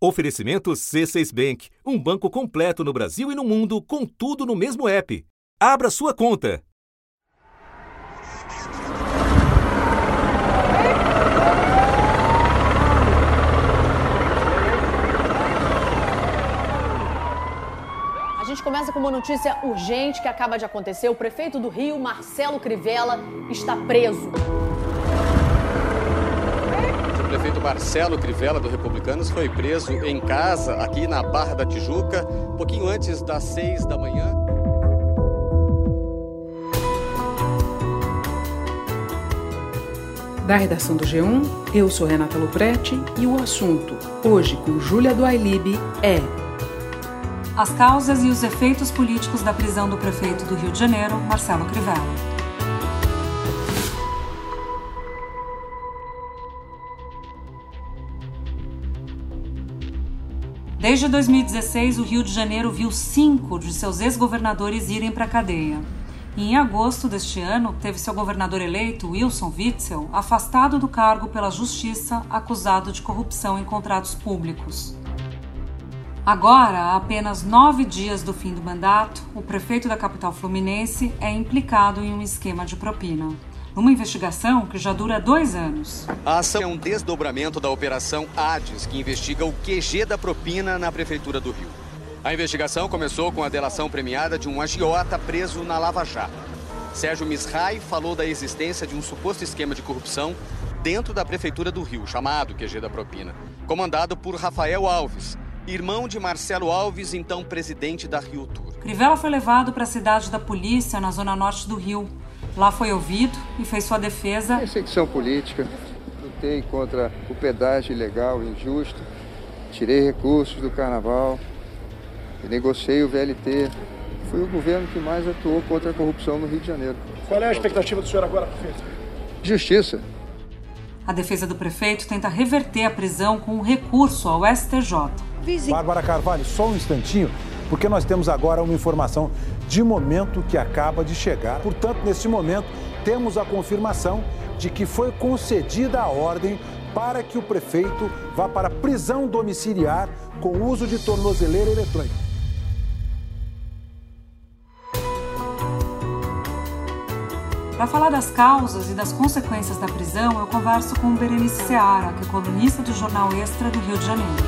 Oferecimento C6 Bank, um banco completo no Brasil e no mundo, com tudo no mesmo app. Abra sua conta. A gente começa com uma notícia urgente que acaba de acontecer. O prefeito do Rio, Marcelo Crivella, está preso. Prefeito Marcelo Crivella, do Republicanos, foi preso em casa, aqui na Barra da Tijuca, pouquinho antes das seis da manhã. Da redação do G1, eu sou Renata Luprete e o assunto, hoje com Júlia do Ailib, é as causas e os efeitos políticos da prisão do prefeito do Rio de Janeiro, Marcelo Crivella. Desde 2016, o Rio de Janeiro viu cinco de seus ex-governadores irem para a cadeia. E em agosto deste ano, teve seu governador eleito, Wilson Witzel, afastado do cargo pela Justiça, acusado de corrupção em contratos públicos. Agora, a apenas nove dias do fim do mandato, o prefeito da capital fluminense é implicado em um esquema de propina numa investigação que já dura dois anos. A ação é um desdobramento da Operação Hades, que investiga o QG da propina na Prefeitura do Rio. A investigação começou com a delação premiada de um agiota preso na Lava Jato. Sérgio Misrai falou da existência de um suposto esquema de corrupção dentro da Prefeitura do Rio, chamado QG da Propina, comandado por Rafael Alves, irmão de Marcelo Alves, então presidente da Rio Tour. Crivella foi levado para a cidade da polícia, na zona norte do Rio, Lá foi ouvido e fez sua defesa. Perseguição política, lutei contra o pedágio ilegal, injusto, tirei recursos do carnaval, negociei o VLT. Fui o governo que mais atuou contra a corrupção no Rio de Janeiro. Qual é a expectativa do senhor agora, prefeito? Justiça. A defesa do prefeito tenta reverter a prisão com um recurso ao STJ. Bárbara Carvalho, só um instantinho, porque nós temos agora uma informação de momento que acaba de chegar. Portanto, neste momento, temos a confirmação de que foi concedida a ordem para que o prefeito vá para prisão domiciliar com uso de tornozeleira eletrônica. Para falar das causas e das consequências da prisão, eu converso com Berenice Seara, que é colunista do jornal Extra do Rio de Janeiro.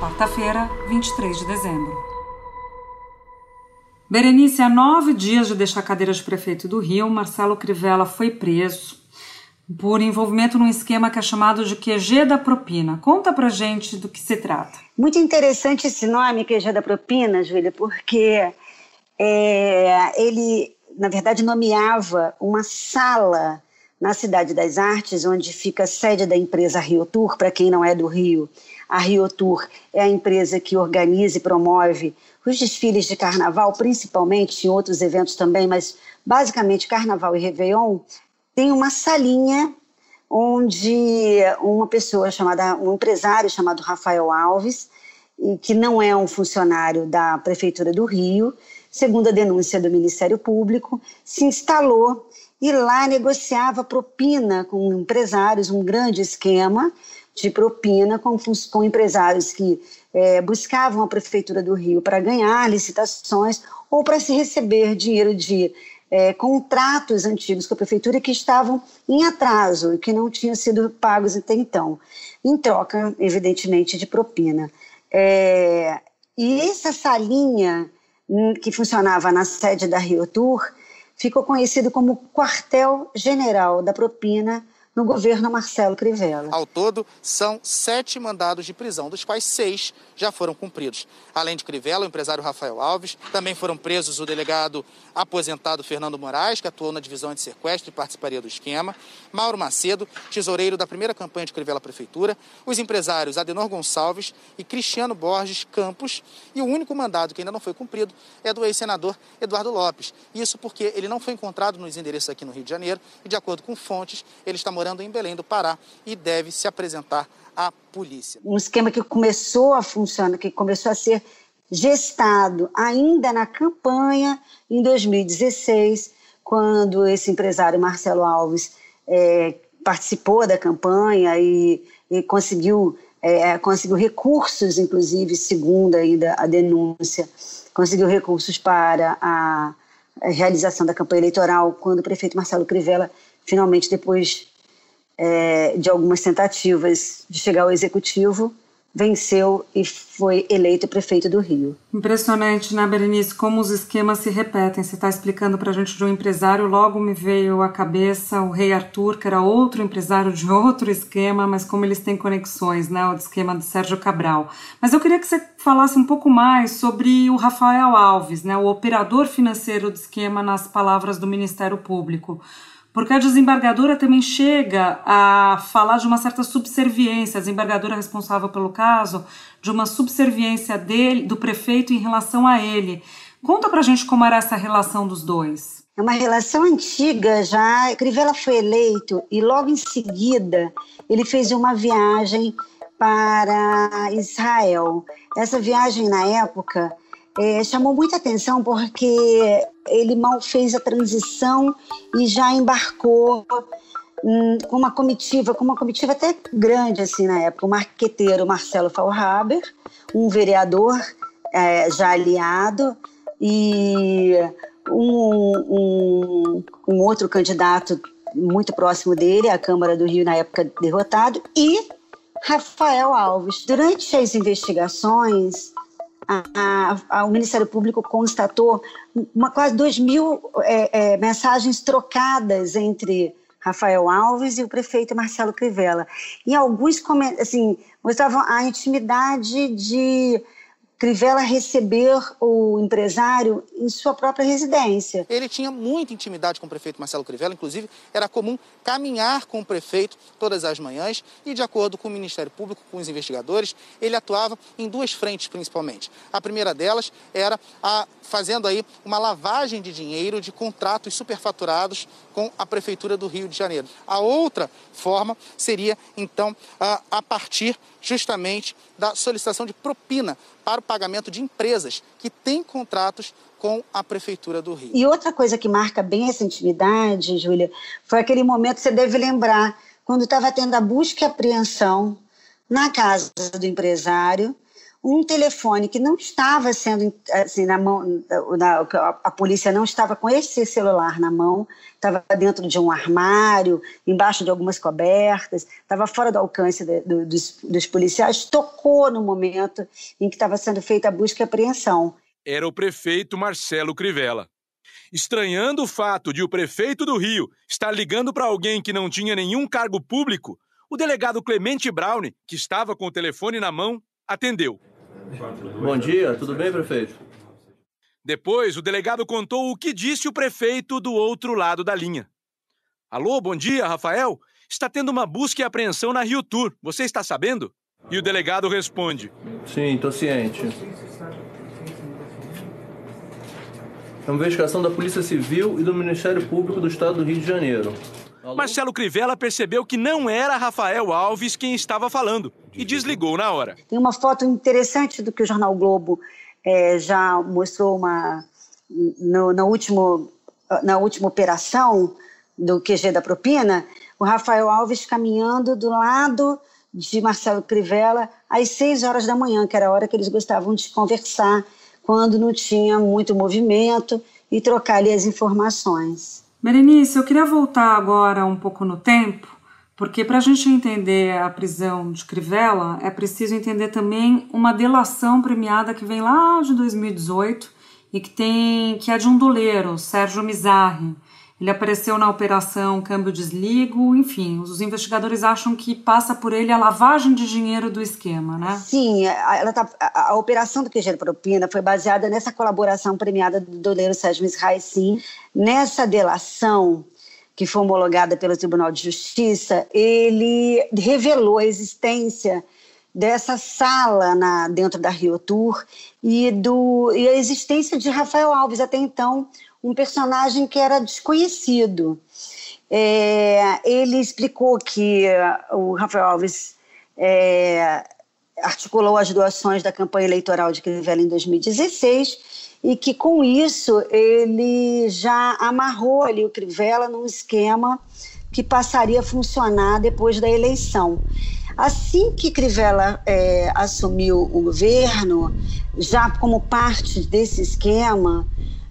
Quarta-feira, 23 de dezembro. Berenice, há nove dias de deixar a cadeira de prefeito do Rio, Marcelo Crivella foi preso por envolvimento num esquema que é chamado de QG da propina. Conta pra gente do que se trata. Muito interessante esse nome, QG da propina, Júlia, porque é, ele, na verdade, nomeava uma sala na Cidade das Artes, onde fica a sede da empresa Rio Tour, para quem não é do Rio. A Rio Tour é a empresa que organiza e promove os desfiles de carnaval, principalmente, em outros eventos também, mas basicamente carnaval e Réveillon, tem uma salinha onde uma pessoa chamada, um empresário chamado Rafael Alves, que não é um funcionário da Prefeitura do Rio, segundo a denúncia do Ministério Público, se instalou e lá negociava propina com empresários, um grande esquema de propina com, com empresários que é, buscavam a Prefeitura do Rio para ganhar licitações ou para se receber dinheiro de é, contratos antigos com a Prefeitura que estavam em atraso e que não tinham sido pagos até então, em troca, evidentemente, de propina. É, e essa salinha hum, que funcionava na sede da Rio Tour ficou conhecido como quartel-general da propina no governo Marcelo Crivella. Ao todo, são sete mandados de prisão, dos quais seis já foram cumpridos. Além de Crivella, o empresário Rafael Alves, também foram presos o delegado aposentado Fernando Moraes, que atuou na divisão de sequestro e participaria do esquema, Mauro Macedo, tesoureiro da primeira campanha de Crivella Prefeitura, os empresários Adenor Gonçalves e Cristiano Borges Campos, e o único mandado que ainda não foi cumprido é do ex-senador Eduardo Lopes. Isso porque ele não foi encontrado nos endereços aqui no Rio de Janeiro e, de acordo com fontes, ele está morando morando em Belém do Pará e deve se apresentar à polícia. Um esquema que começou a funcionar, que começou a ser gestado ainda na campanha em 2016, quando esse empresário Marcelo Alves é, participou da campanha e, e conseguiu é, conseguiu recursos, inclusive, segundo ainda a denúncia, conseguiu recursos para a, realização da campanha eleitoral quando o prefeito Marcelo Crivella, finalmente, depois é, de algumas tentativas de chegar ao executivo, venceu e foi eleito prefeito do Rio. Impressionante, né, Berenice, como os esquemas se repetem. Você está explicando para a gente de um empresário, logo me veio à cabeça o rei Arthur, que era outro empresário de outro esquema, mas como eles têm conexões, né, o esquema do Sérgio Cabral. Mas eu queria que você falasse um pouco mais sobre o Rafael Alves, né, o operador financeiro do esquema, nas palavras do Ministério Público porque a desembargadora também chega a falar de uma certa subserviência, a desembargadora responsável pelo caso, de uma subserviência dele, do prefeito em relação a ele. Conta pra gente como era essa relação dos dois. É uma relação antiga já. Crivella foi eleito e logo em seguida ele fez uma viagem para Israel. Essa viagem na época é, chamou muita atenção porque ele mal fez a transição e já embarcou hum, com uma comitiva, com uma comitiva até grande assim na época, o marqueteiro Marcelo Faulhaber, um vereador é, já aliado e um, um, um outro candidato muito próximo dele, à Câmara do Rio na época derrotado, e Rafael Alves. Durante as investigações, a, a, o Ministério Público constatou uma, quase 2 mil é, é, mensagens trocadas entre Rafael Alves e o prefeito Marcelo Crivella. E alguns assim, mostravam a intimidade de Crivella receber o empresário em sua própria residência. Ele tinha muita intimidade com o prefeito Marcelo Crivella, inclusive era comum caminhar com o prefeito todas as manhãs e, de acordo com o Ministério Público, com os investigadores, ele atuava em duas frentes principalmente. A primeira delas era a, fazendo aí uma lavagem de dinheiro de contratos superfaturados com a Prefeitura do Rio de Janeiro. A outra forma seria, então, a, a partir justamente da solicitação de propina para o pagamento de empresas que têm contratos com a Prefeitura do Rio. E outra coisa que marca bem essa intimidade, Júlia, foi aquele momento você deve lembrar, quando estava tendo a busca e apreensão na casa do empresário, um telefone que não estava sendo assim na mão, na, a polícia não estava com esse celular na mão, estava dentro de um armário, embaixo de algumas cobertas, estava fora do alcance de, do, dos, dos policiais, tocou no momento em que estava sendo feita a busca e apreensão. Era o prefeito Marcelo Crivella. Estranhando o fato de o prefeito do Rio estar ligando para alguém que não tinha nenhum cargo público, o delegado Clemente Brown, que estava com o telefone na mão, atendeu. Bom dia, tudo bem, prefeito? Depois, o delegado contou o que disse o prefeito do outro lado da linha. Alô, bom dia, Rafael. Está tendo uma busca e apreensão na Rio Tour. Você está sabendo? E o delegado responde: Sim, estou ciente. É uma investigação da Polícia Civil e do Ministério Público do Estado do Rio de Janeiro. Marcelo Crivella percebeu que não era Rafael Alves quem estava falando e desligou na hora. Tem uma foto interessante do que o Jornal Globo é, já mostrou uma, no, no último, na última operação do QG da propina, o Rafael Alves caminhando do lado de Marcelo Crivella às seis horas da manhã, que era a hora que eles gostavam de conversar, quando não tinha muito movimento e trocar ali as informações. Berenice, eu queria voltar agora um pouco no tempo, porque para a gente entender a prisão de Crivella, é preciso entender também uma delação premiada que vem lá de 2018 e que tem que é de um doleiro, Sérgio Mizarri. Ele apareceu na operação Câmbio Desligo, enfim, os investigadores acham que passa por ele a lavagem de dinheiro do esquema, né? Sim, ela tá, a, a operação do QG Propina foi baseada nessa colaboração premiada do doleiro Sérgio Misrai, sim. Nessa delação, que foi homologada pelo Tribunal de Justiça, ele revelou a existência dessa sala na, dentro da Rio Tour e, do, e a existência de Rafael Alves, até então um personagem que era desconhecido. É, ele explicou que o Rafael Alves é, articulou as doações da campanha eleitoral de Crivella em 2016 e que com isso ele já amarrou ali o Crivella num esquema que passaria a funcionar depois da eleição. Assim que Crivella é, assumiu o governo, já como parte desse esquema,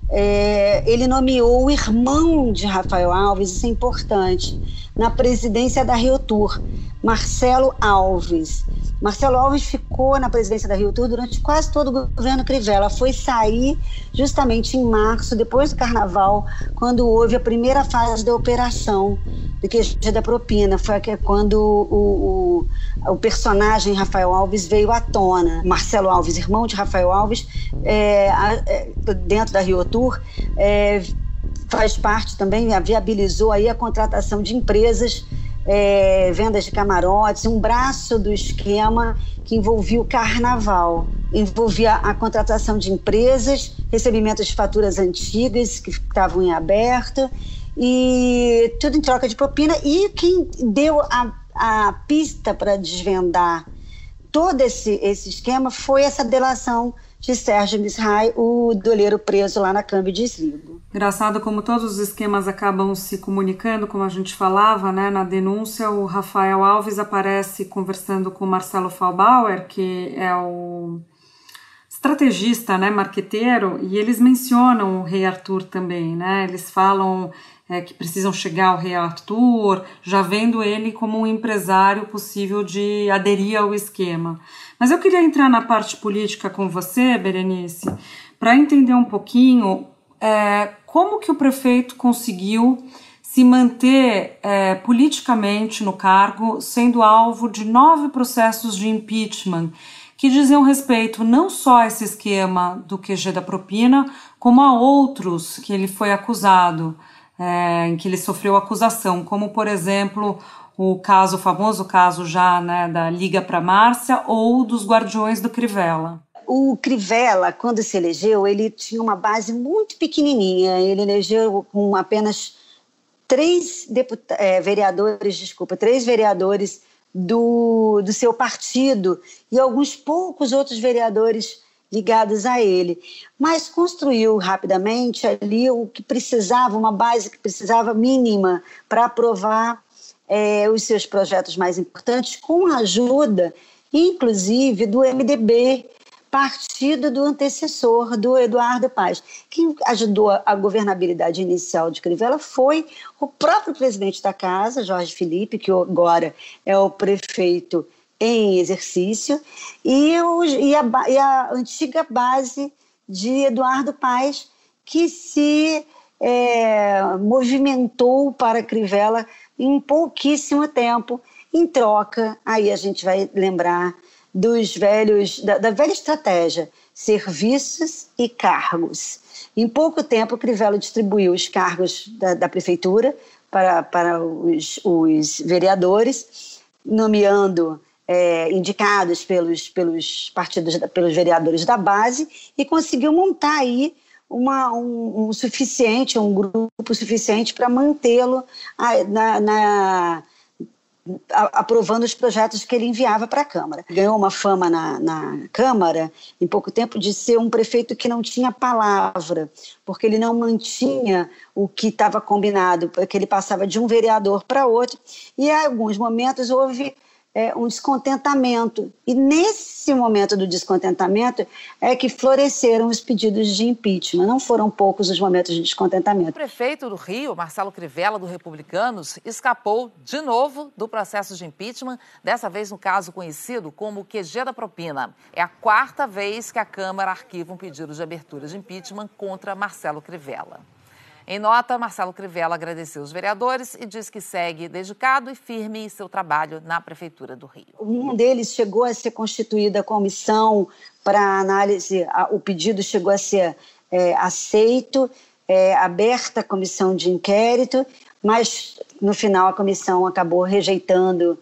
é, ele nomeou o irmão de Rafael Alves, isso é importante, na presidência da Rio Tour, Marcelo Alves. Marcelo Alves ficou na presidência da Rio Tour durante quase todo o governo Crivella. Foi sair justamente em março, depois do carnaval, quando houve a primeira fase da operação do QG da propina. Foi quando o, o, o, personagem Rafael Alves veio à tona. Marcelo Alves, irmão de Rafael Alves, é, é, dentro da Rio Tour, é, faz parte também, viabilizou aí a contratação de empresas é, vendas de camarotes, um braço do esquema que envolvia o carnaval. Envolvia a contratação de empresas, recebimento de faturas antigas que estavam em aberto, e tudo em troca de propina. E quem deu a, a pista para desvendar todo esse, esse esquema foi essa delação de Sérgio Misrai, o doleiro preso lá na Câmbio de Trigo. Engraçado como todos os esquemas acabam se comunicando, como a gente falava, né? Na denúncia, o Rafael Alves aparece conversando com o Marcelo Falbauer, que é o estrategista, né, marqueteiro, e eles mencionam o rei Arthur também, né? Eles falam é, que precisam chegar ao rei Arthur, já vendo ele como um empresário possível de aderir ao esquema. Mas eu queria entrar na parte política com você, Berenice, para entender um pouquinho é, como que o prefeito conseguiu se manter é, politicamente no cargo, sendo alvo de nove processos de impeachment que diziam respeito não só a esse esquema do QG da propina, como a outros que ele foi acusado, é, em que ele sofreu acusação, como por exemplo o caso, o famoso caso já né, da Liga para Márcia ou dos Guardiões do Crivella. O Crivella, quando se elegeu, ele tinha uma base muito pequenininha. Ele elegeu com apenas três é, vereadores, desculpa, três vereadores do, do seu partido e alguns poucos outros vereadores ligados a ele. Mas construiu rapidamente ali o que precisava, uma base que precisava mínima para aprovar é, os seus projetos mais importantes, com a ajuda, inclusive, do MDB, partido do antecessor do Eduardo Paz. Quem ajudou a governabilidade inicial de Crivella foi o próprio presidente da casa, Jorge Felipe, que agora é o prefeito em exercício, e, o, e, a, e a antiga base de Eduardo Paz, que se é, movimentou para Crivella em pouquíssimo tempo. Em troca, aí a gente vai lembrar dos velhos, da, da velha estratégia, serviços e cargos. Em pouco tempo, Crivella distribuiu os cargos da, da prefeitura para, para os, os vereadores, nomeando é, indicados pelos, pelos partidos, pelos vereadores da base, e conseguiu montar aí uma, um, um suficiente, um grupo suficiente para mantê-lo na, na aprovando os projetos que ele enviava para a Câmara. Ganhou uma fama na, na, Câmara, em pouco tempo, de ser um prefeito que não tinha palavra, porque ele não mantinha o que estava combinado, porque ele passava de um vereador para outro, e em alguns momentos houve é, um descontentamento. E nesse momento do descontentamento é que floresceram os pedidos de impeachment. Não foram poucos os momentos de descontentamento. O prefeito do Rio, Marcelo Crivella, do Republicanos, escapou de novo do processo de impeachment, dessa vez no caso conhecido como QG da propina. É a quarta vez que a Câmara arquiva um pedido de abertura de impeachment contra Marcelo Crivella. Em nota, Marcelo Crivella agradeceu os vereadores e diz que segue dedicado e firme em seu trabalho na Prefeitura do Rio. Um deles chegou a ser constituída a comissão para análise, o pedido chegou a ser é, aceito, é, aberta a comissão de inquérito, mas no final a comissão acabou rejeitando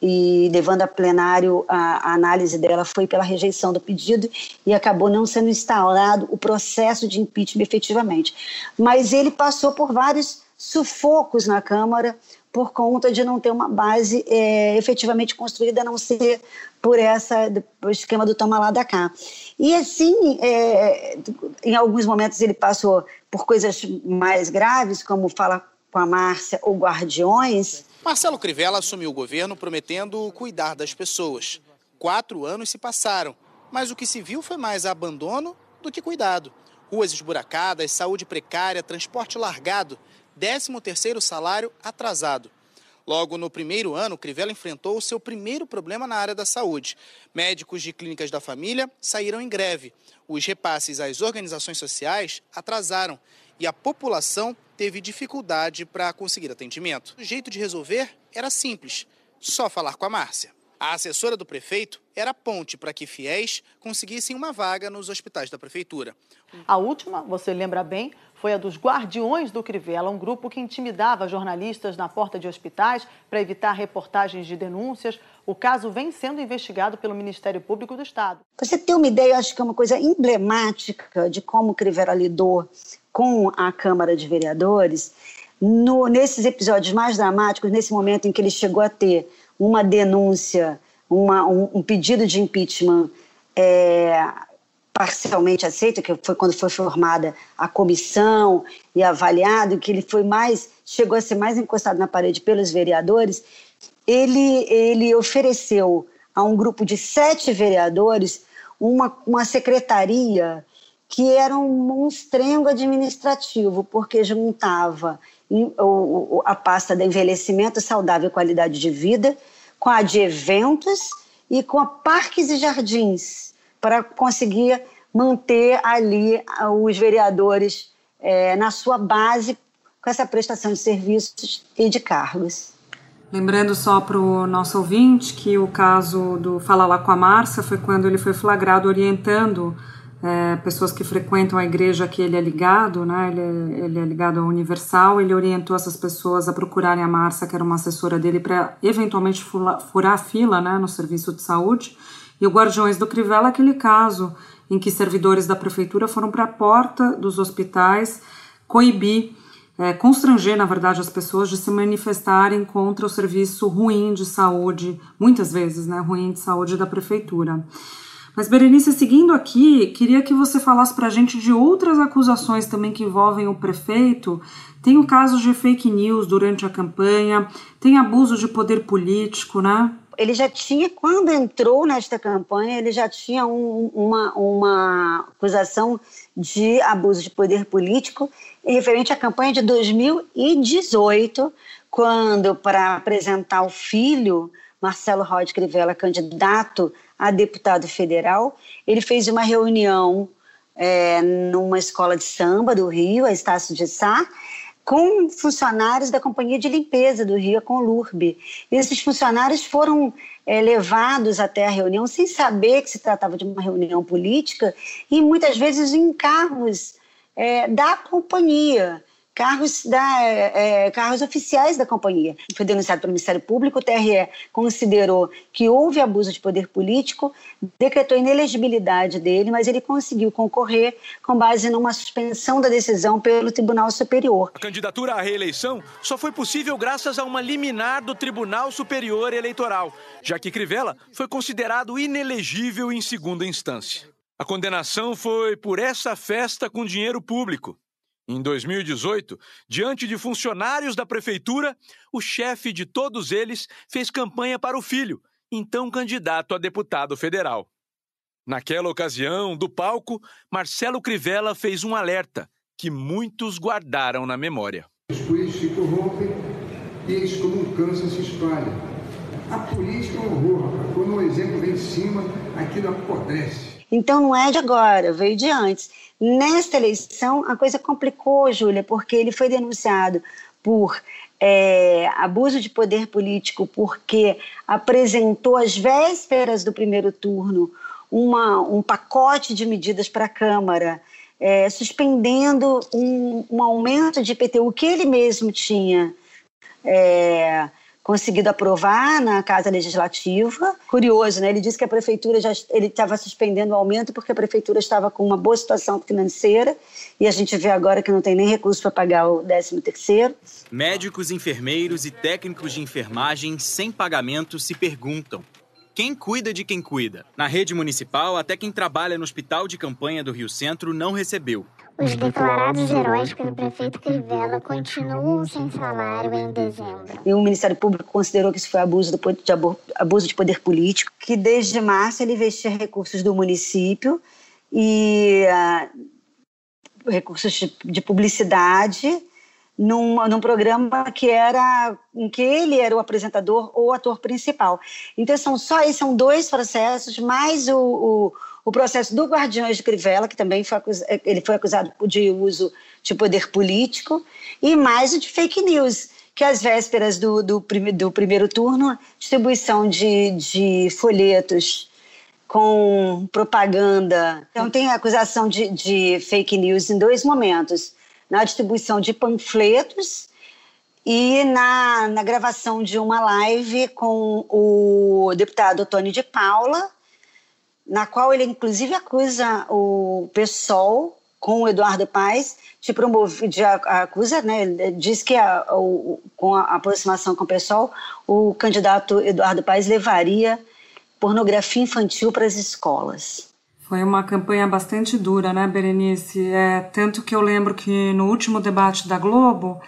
e levando a plenário a, a, análise dela foi pela rejeição do pedido e acabou não sendo instaurado o processo de impeachment efetivamente. Mas ele passou por vários sufocos na Câmara por conta de não ter uma base é, efetivamente construída, a não ser por essa o esquema do toma lá da cá. E assim, é, em alguns momentos ele passou por coisas mais graves, como fala com a Márcia, ou Guardiões, Marcelo Crivella assumiu o governo prometendo cuidar das pessoas. Quatro anos se passaram, mas o que se viu foi mais abandono do que cuidado. Ruas esburacadas, saúde precária, transporte largado, 13º salário atrasado. Logo no primeiro ano, Crivella enfrentou o seu primeiro problema na área da saúde. Médicos de clínicas da família saíram em greve. Os repasses às organizações sociais atrasaram e a população teve dificuldade para conseguir atendimento. O jeito de resolver era simples: só falar com a Márcia. A assessora do prefeito era a ponte para que fiéis conseguissem uma vaga nos hospitais da prefeitura. A última, você lembra bem, foi a dos Guardiões do Crivella, um grupo que intimidava jornalistas na porta de hospitais para evitar reportagens de denúncias. O caso vem sendo investigado pelo Ministério Público do Estado. Você tem uma ideia, acho que é uma coisa emblemática de como o Crivella lidou com a Câmara de Vereadores. No, nesses episódios mais dramáticos, nesse momento em que ele chegou a ter uma denúncia, uma, um, um, pedido de impeachment é, parcialmente aceito, que foi quando foi formada a comissão e avaliado, que ele foi mais, chegou a ser mais encostado na parede pelos vereadores, ele, ele ofereceu a um grupo de sete vereadores uma, uma secretaria que era um monstrengo administrativo, porque juntava a pasta de envelhecimento saudável e qualidade de vida com a de eventos e com a parques e jardins, para conseguir manter ali os vereadores é, na sua base com essa prestação de serviços e de cargos. Lembrando só para o nosso ouvinte que o caso do Fala Lá com a Márcia foi quando ele foi flagrado orientando é, pessoas que frequentam a igreja que ele é ligado, né? Ele, é, ele é ligado à Universal. Ele orientou essas pessoas a procurarem a Márcia, que era uma assessora dele, para eventualmente furar a fila, né, no serviço de saúde. E o Guardiões do Crivella, aquele caso em que servidores da prefeitura foram para a porta dos hospitais coibir, é, constranger, na verdade, as pessoas de se manifestarem contra o serviço ruim de saúde, muitas vezes, né, ruim de saúde da prefeitura. Mas, Berenice, seguindo aqui, queria que você falasse para a gente de outras acusações também que envolvem o prefeito. Tem o caso de fake news durante a campanha, tem abuso de poder político, né? Ele já tinha, quando entrou nesta campanha, ele já tinha um, uma, uma acusação de abuso de poder político referente à campanha de 2018, quando, para apresentar o filho, Marcelo Rod Crivella, candidato a deputado federal. Ele fez uma reunião é, numa escola de samba do Rio, a Estácio de Sá, com funcionários da Companhia de Limpeza do Rio, a Conlurb. Esses funcionários foram é, levados até a reunião sem saber que se tratava de uma reunião política e muitas vezes em carros é, da companhia carros, da, é, carros oficiais da companhia. Foi denunciado pelo Ministério Público, o TRE considerou que houve abuso de poder político, decretou inelegibilidade dele, mas ele conseguiu concorrer com base numa suspensão da decisão pelo Tribunal Superior. A candidatura à reeleição só foi possível graças a uma liminar do Tribunal Superior Eleitoral, já que Crivella foi considerado inelegível em segunda instância. A condenação foi por essa festa com dinheiro público. Em 2018, diante de funcionários da prefeitura, o chefe de todos eles fez campanha para o filho, então candidato a deputado federal. Naquela ocasião, do palco, Marcelo Crivella fez um alerta que muitos guardaram na memória. Os políticos se corrompem e eles, como um câncer, se espalham. A política é um horror. Quando um exemplo vem de cima, aquilo apodrece. Então não é de agora, veio de antes. Nesta eleição, a coisa complicou, Júlia, porque ele foi denunciado por é, abuso de poder político, porque apresentou às vésperas do primeiro turno uma, um pacote de medidas para a Câmara, é, suspendendo um, um, aumento de IPTU que ele mesmo tinha. É, conseguido aprovar na Casa Legislativa. Curioso, né? Ele disse que a prefeitura já ele estava suspendendo o aumento porque a prefeitura estava com uma boa situação financeira e a gente vê agora que não tem nem recurso para pagar o 13 terceiro. Médicos, enfermeiros e técnicos de enfermagem sem pagamento se perguntam: quem cuida de quem cuida. Na rede municipal, até quem trabalha no hospital de campanha do Rio Centro não recebeu. Os declarados heróis pelo prefeito Crivella continuam sem salário em dezembro. E o Ministério Público considerou que isso foi abuso de, abuso de poder político, que desde março ele investia recursos do município e uh, recursos de, de publicidade num, num programa que era em que ele era o apresentador ou ator principal. Então são só são dois processos, mais o, o, o processo do Guardiões de Crivella, que também foi acusado, ele foi acusado de uso de poder político, e mais o de fake news, que às vésperas do, do, do primeiro turno, distribuição de, de folhetos com propaganda. Então tem acusação de, de fake news em dois momentos na distribuição de panfletos e na, na gravação de uma live com o deputado Tony de Paula, na qual ele inclusive acusa o PSOL com o Eduardo Paes de promover, de acusa, né, diz que a, o, com a aproximação com o PSOL, o candidato Eduardo Paes levaria pornografia infantil para as escolas. Foi uma campanha bastante dura, né, Berenice? É, tanto que eu lembro que no último debate da Globo,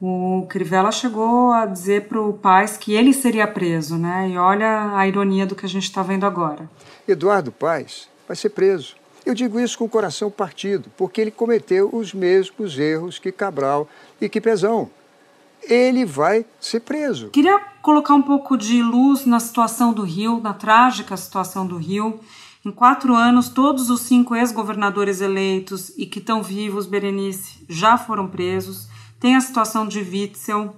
o Crivella chegou a dizer para o Paes que ele seria preso, né? E olha a ironia do que a gente está vendo agora. Eduardo Paes vai ser preso. Eu digo isso com o coração partido, porque ele cometeu os mesmos erros que Cabral e que Pezão. Ele vai ser preso. Queria colocar um pouco de luz na situação do Rio, na trágica situação do Rio. Em quatro anos, todos os cinco ex-governadores eleitos e que estão vivos, Berenice, já foram presos. Tem a situação de Witzel,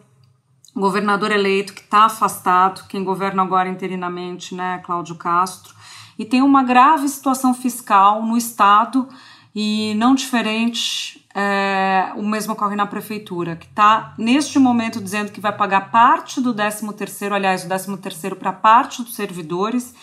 governador eleito que está afastado, quem governa agora interinamente, né, Cláudio Castro. E tem uma grave situação fiscal no Estado e não diferente, é, o mesmo ocorre na prefeitura, que está neste momento dizendo que vai pagar parte do 13 terceiro, aliás, o 13 terceiro para parte dos servidores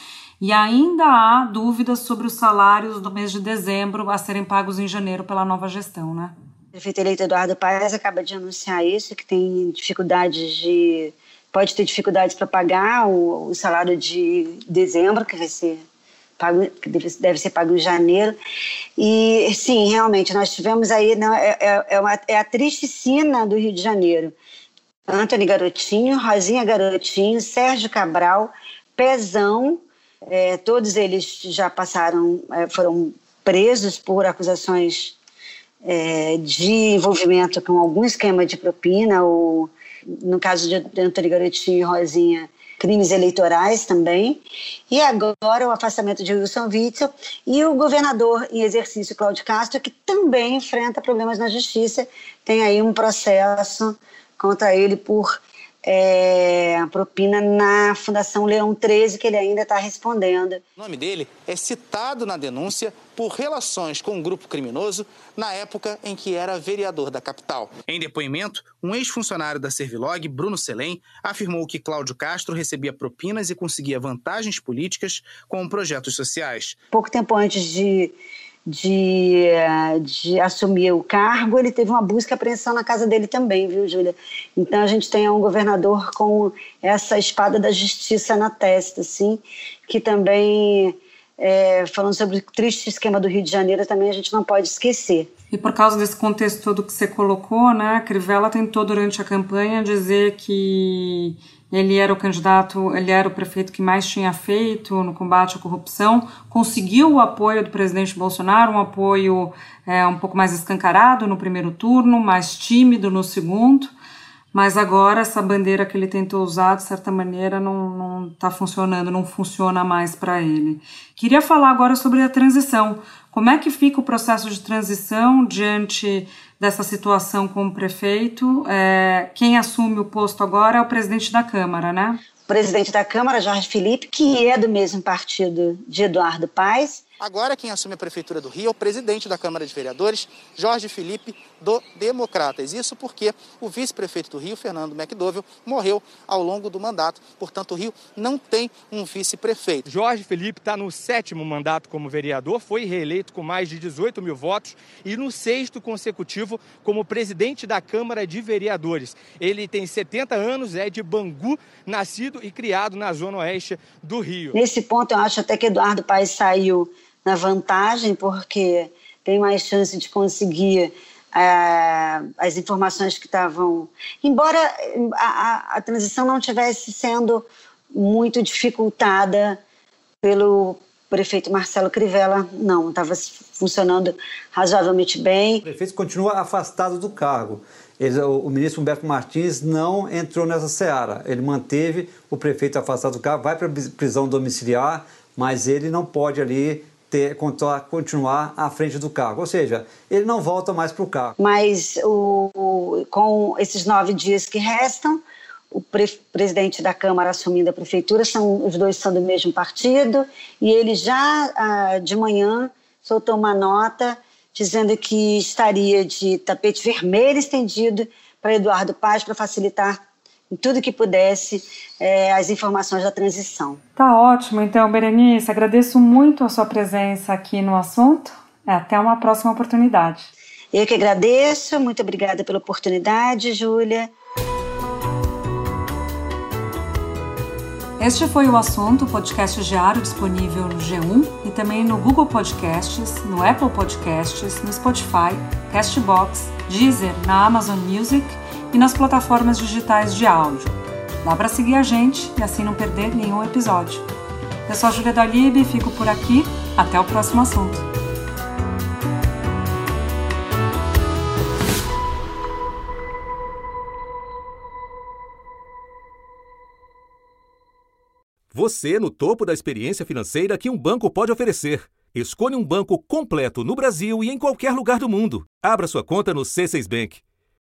e ainda há dúvidas sobre os salários do mês de dezembro a serem pagos em janeiro pela nova gestão, né? Prefeito eleito Eduardo Paes acaba de anunciar isso, que tem dificuldades de. pode ter dificuldades para pagar o, o, salário de dezembro, que vai ser pago, que deve, deve, ser pago em janeiro. E sim, realmente, nós tivemos aí. Não, é, é, é, uma, é a do Rio de Janeiro. Antônio Garotinho, Rosinha Garotinho, Sérgio Cabral, Pezão é, todos eles já passaram, é, foram presos por acusações é, de envolvimento com algum esquema de propina, ou no caso de Antônio Garotinho e Rosinha, crimes eleitorais também. E agora o afastamento de Wilson Witzel e o governador em exercício, Cláudio Castro, que também enfrenta problemas na justiça, tem aí um processo contra ele por é, a propina na Fundação Leão 13, que ele ainda está respondendo. O nome dele é citado na denúncia por relações com um grupo criminoso na época em que era vereador da capital. Em depoimento, um ex-funcionário da Servilog, Bruno Selem, afirmou que Cláudio Castro recebia propinas e conseguia vantagens políticas com projetos sociais. Pouco tempo antes de de, de assumir o cargo, ele teve uma busca e apreensão na casa dele também, viu, Júlia? Então a gente tem um governador com essa espada da justiça na testa, assim, que também, é, falando sobre o triste esquema do Rio de Janeiro, também a gente não pode esquecer. E por causa desse contexto todo que você colocou, né, a Crivella tentou durante a campanha dizer que ele era o candidato, ele era o prefeito que mais tinha feito no combate à corrupção, conseguiu o apoio do presidente Bolsonaro, um apoio é, um pouco mais escancarado no primeiro turno, mais tímido no segundo, mas agora essa bandeira que ele tentou usar, de certa maneira, não está funcionando, não funciona mais para ele. Queria falar agora sobre a transição. Como é que fica o processo de transição diante dessa situação com o prefeito? É, quem assume o posto agora é o presidente da Câmara, né? O presidente da Câmara, Jorge Felipe, que é do mesmo partido de Eduardo Paes, Agora quem assume a Prefeitura do Rio é o presidente da Câmara de Vereadores, Jorge Felipe, do Democratas. Isso porque o vice-prefeito do Rio, Fernando McDowell, morreu ao longo do mandato. Portanto, o Rio não tem um vice-prefeito. Jorge Felipe está no sétimo mandato como vereador, foi reeleito com mais de 18 mil votos e no sexto consecutivo como presidente da Câmara de Vereadores. Ele tem 70 anos, é de Bangu, nascido e criado na zona oeste do Rio. Nesse ponto, eu acho até que Eduardo Paes saiu na vantagem, porque tem mais chance de conseguir é, as informações que estavam. Embora a, a, a, transição não tivesse sendo muito dificultada pelo prefeito Marcelo Crivella, não, estava funcionando razoavelmente bem. O prefeito continua afastado do cargo. Ele, o, ministro Humberto Martins não entrou nessa seara. Ele manteve o prefeito afastado do cargo, vai para prisão domiciliar, mas ele não pode ali ter, continuar à frente do cargo. Ou seja, ele não volta mais para o cargo. Mas o, com esses nove dias que restam, o pre presidente da Câmara assumindo a prefeitura, são, os dois são do mesmo partido, e ele já ah, de manhã soltou uma nota dizendo que estaria de tapete vermelho estendido para Eduardo Paz para facilitar em tudo que pudesse é, as informações da transição. Tá ótimo, então, Berenice, agradeço muito a sua presença aqui no assunto. Até uma próxima oportunidade. Eu que agradeço, muito obrigada pela oportunidade, Júlia. Este foi o assunto, podcast diário disponível no G1 e também no Google Podcasts, no Apple Podcasts, no Spotify, Castbox, Deezer, na Amazon Music e nas plataformas digitais de áudio. Dá para seguir a gente e assim não perder nenhum episódio. Eu sou a Julia Dalib e fico por aqui. Até o próximo assunto. Você no topo da experiência financeira que um banco pode oferecer. Escolha um banco completo no Brasil e em qualquer lugar do mundo. Abra sua conta no C6 Bank.